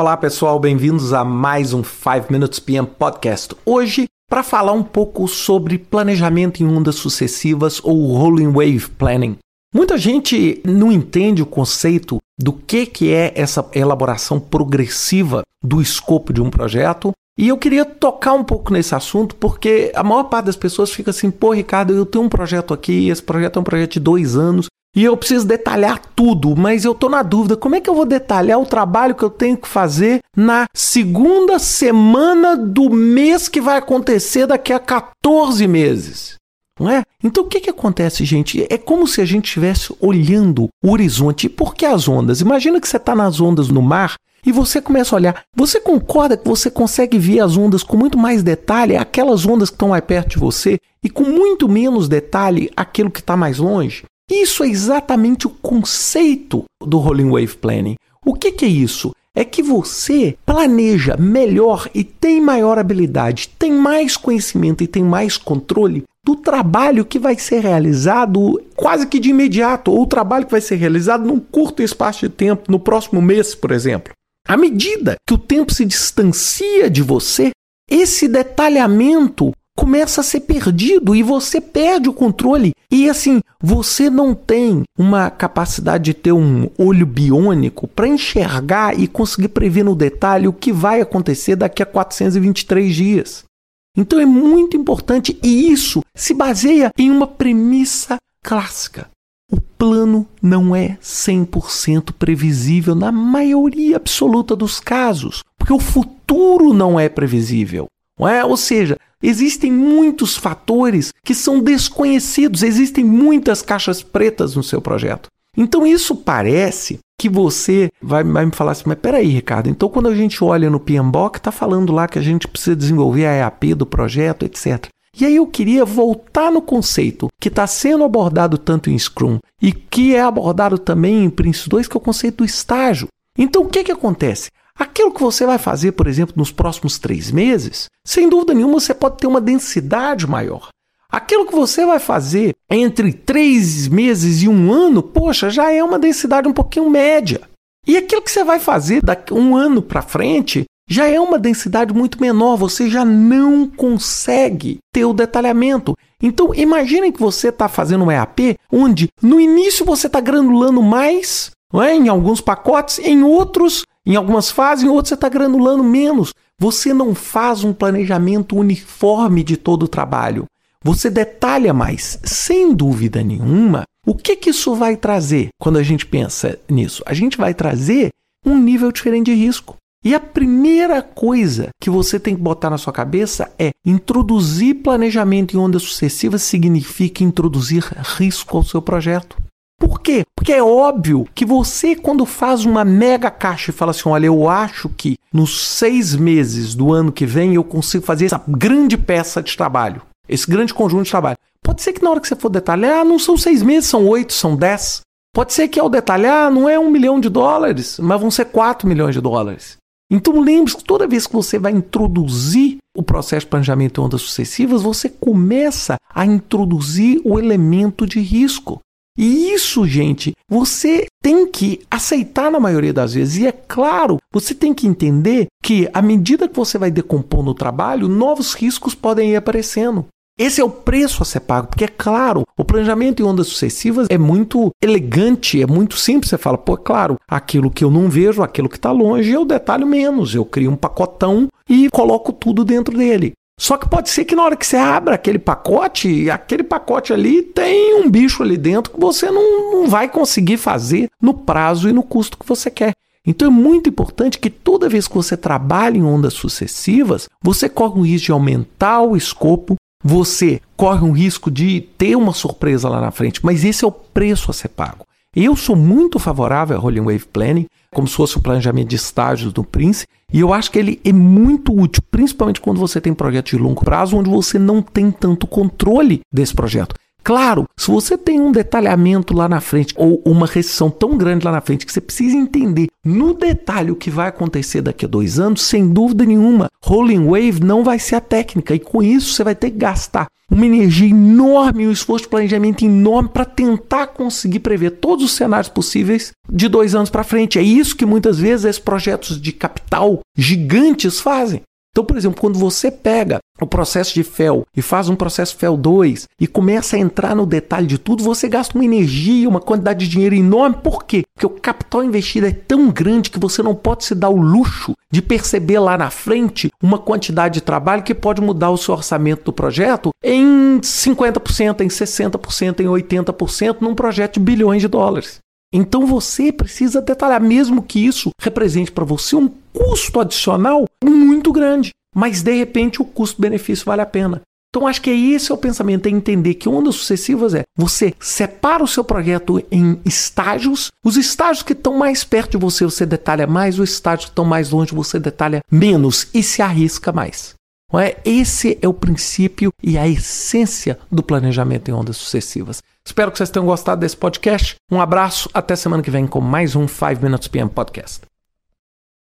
Olá pessoal, bem-vindos a mais um 5 Minutes PM Podcast. Hoje, para falar um pouco sobre planejamento em ondas sucessivas ou Rolling Wave Planning. Muita gente não entende o conceito do que, que é essa elaboração progressiva do escopo de um projeto. E eu queria tocar um pouco nesse assunto porque a maior parte das pessoas fica assim: pô, Ricardo, eu tenho um projeto aqui, esse projeto é um projeto de dois anos, e eu preciso detalhar tudo, mas eu estou na dúvida: como é que eu vou detalhar o trabalho que eu tenho que fazer na segunda semana do mês que vai acontecer daqui a 14 meses? Não é? Então o que, que acontece, gente? É como se a gente estivesse olhando o horizonte. E por que as ondas? Imagina que você está nas ondas no mar e você começa a olhar. Você concorda que você consegue ver as ondas com muito mais detalhe, aquelas ondas que estão mais perto de você, e com muito menos detalhe aquilo que está mais longe? Isso é exatamente o conceito do Rolling Wave Planning. O que, que é isso? É que você planeja melhor e tem maior habilidade, tem mais conhecimento e tem mais controle do trabalho que vai ser realizado quase que de imediato, ou o trabalho que vai ser realizado num curto espaço de tempo, no próximo mês, por exemplo. À medida que o tempo se distancia de você, esse detalhamento começa a ser perdido e você perde o controle. E assim, você não tem uma capacidade de ter um olho biônico para enxergar e conseguir prever no detalhe o que vai acontecer daqui a 423 dias. Então é muito importante e isso se baseia em uma premissa clássica. O plano não é 100% previsível na maioria absoluta dos casos, porque o futuro não é previsível. É? Ou seja, Existem muitos fatores que são desconhecidos, existem muitas caixas pretas no seu projeto. Então isso parece que você vai, vai, me falar assim, mas peraí, Ricardo, então quando a gente olha no PMBOK, está falando lá que a gente precisa desenvolver a EAP do projeto, etc. E aí eu queria voltar no conceito que está sendo abordado tanto em Scrum e que é abordado também em Prince 2, que é o conceito do estágio. Então o que, que acontece? Aquilo que você vai fazer, por exemplo, nos próximos três meses, sem dúvida nenhuma você pode ter uma densidade maior. Aquilo que você vai fazer entre três meses e um ano, poxa, já é uma densidade um pouquinho média. E aquilo que você vai fazer daqui um ano para frente já é uma densidade muito menor, você já não consegue ter o detalhamento. Então, imagine que você está fazendo um EAP onde no início você está granulando mais, é? em alguns pacotes, em outros em algumas fases, em outras você está granulando menos. Você não faz um planejamento uniforme de todo o trabalho. Você detalha mais. Sem dúvida nenhuma, o que, que isso vai trazer quando a gente pensa nisso? A gente vai trazer um nível diferente de risco. E a primeira coisa que você tem que botar na sua cabeça é introduzir planejamento em ondas sucessivas significa introduzir risco ao seu projeto. Por quê? Porque é óbvio que você, quando faz uma mega caixa e fala assim: olha, eu acho que nos seis meses do ano que vem eu consigo fazer essa grande peça de trabalho, esse grande conjunto de trabalho. Pode ser que na hora que você for detalhar, não são seis meses, são oito, são dez. Pode ser que ao detalhar não é um milhão de dólares, mas vão ser quatro milhões de dólares. Então lembre-se que toda vez que você vai introduzir o processo de planejamento em ondas sucessivas, você começa a introduzir o elemento de risco. E isso, gente, você tem que aceitar na maioria das vezes. E é claro, você tem que entender que à medida que você vai decompondo o trabalho, novos riscos podem ir aparecendo. Esse é o preço a ser pago, porque é claro, o planejamento em ondas sucessivas é muito elegante, é muito simples. Você fala, pô, é claro, aquilo que eu não vejo, aquilo que está longe, eu detalho menos. Eu crio um pacotão e coloco tudo dentro dele. Só que pode ser que na hora que você abra aquele pacote, aquele pacote ali tem um bicho ali dentro que você não, não vai conseguir fazer no prazo e no custo que você quer. Então é muito importante que toda vez que você trabalha em ondas sucessivas, você corre o risco de aumentar o escopo, você corre um risco de ter uma surpresa lá na frente, mas esse é o preço a ser pago. Eu sou muito favorável a Rolling Wave Planning, como se fosse o planejamento de estágios do Prince, e eu acho que ele é muito útil, principalmente quando você tem projetos de longo prazo, onde você não tem tanto controle desse projeto. Claro, se você tem um detalhamento lá na frente ou uma restrição tão grande lá na frente que você precisa entender no detalhe o que vai acontecer daqui a dois anos, sem dúvida nenhuma, rolling wave não vai ser a técnica e com isso você vai ter que gastar uma energia enorme, um esforço de planejamento enorme para tentar conseguir prever todos os cenários possíveis de dois anos para frente. É isso que muitas vezes esses projetos de capital gigantes fazem. Então, por exemplo, quando você pega o processo de FEL e faz um processo FEL 2 e começa a entrar no detalhe de tudo, você gasta uma energia, uma quantidade de dinheiro enorme. Por quê? Porque o capital investido é tão grande que você não pode se dar o luxo de perceber lá na frente uma quantidade de trabalho que pode mudar o seu orçamento do projeto em 50%, em 60%, em 80% num projeto de bilhões de dólares. Então você precisa detalhar, mesmo que isso represente para você um custo adicional muito grande, mas de repente o custo-benefício vale a pena. Então acho que esse é o pensamento, é entender que ondas sucessivas é você separa o seu projeto em estágios, os estágios que estão mais perto de você você detalha mais, os estágios que estão mais longe você detalha menos e se arrisca mais. É? Esse é o princípio e a essência do planejamento em ondas sucessivas. Espero que vocês tenham gostado desse podcast. Um abraço, até semana que vem com mais um 5 Minutes PM Podcast.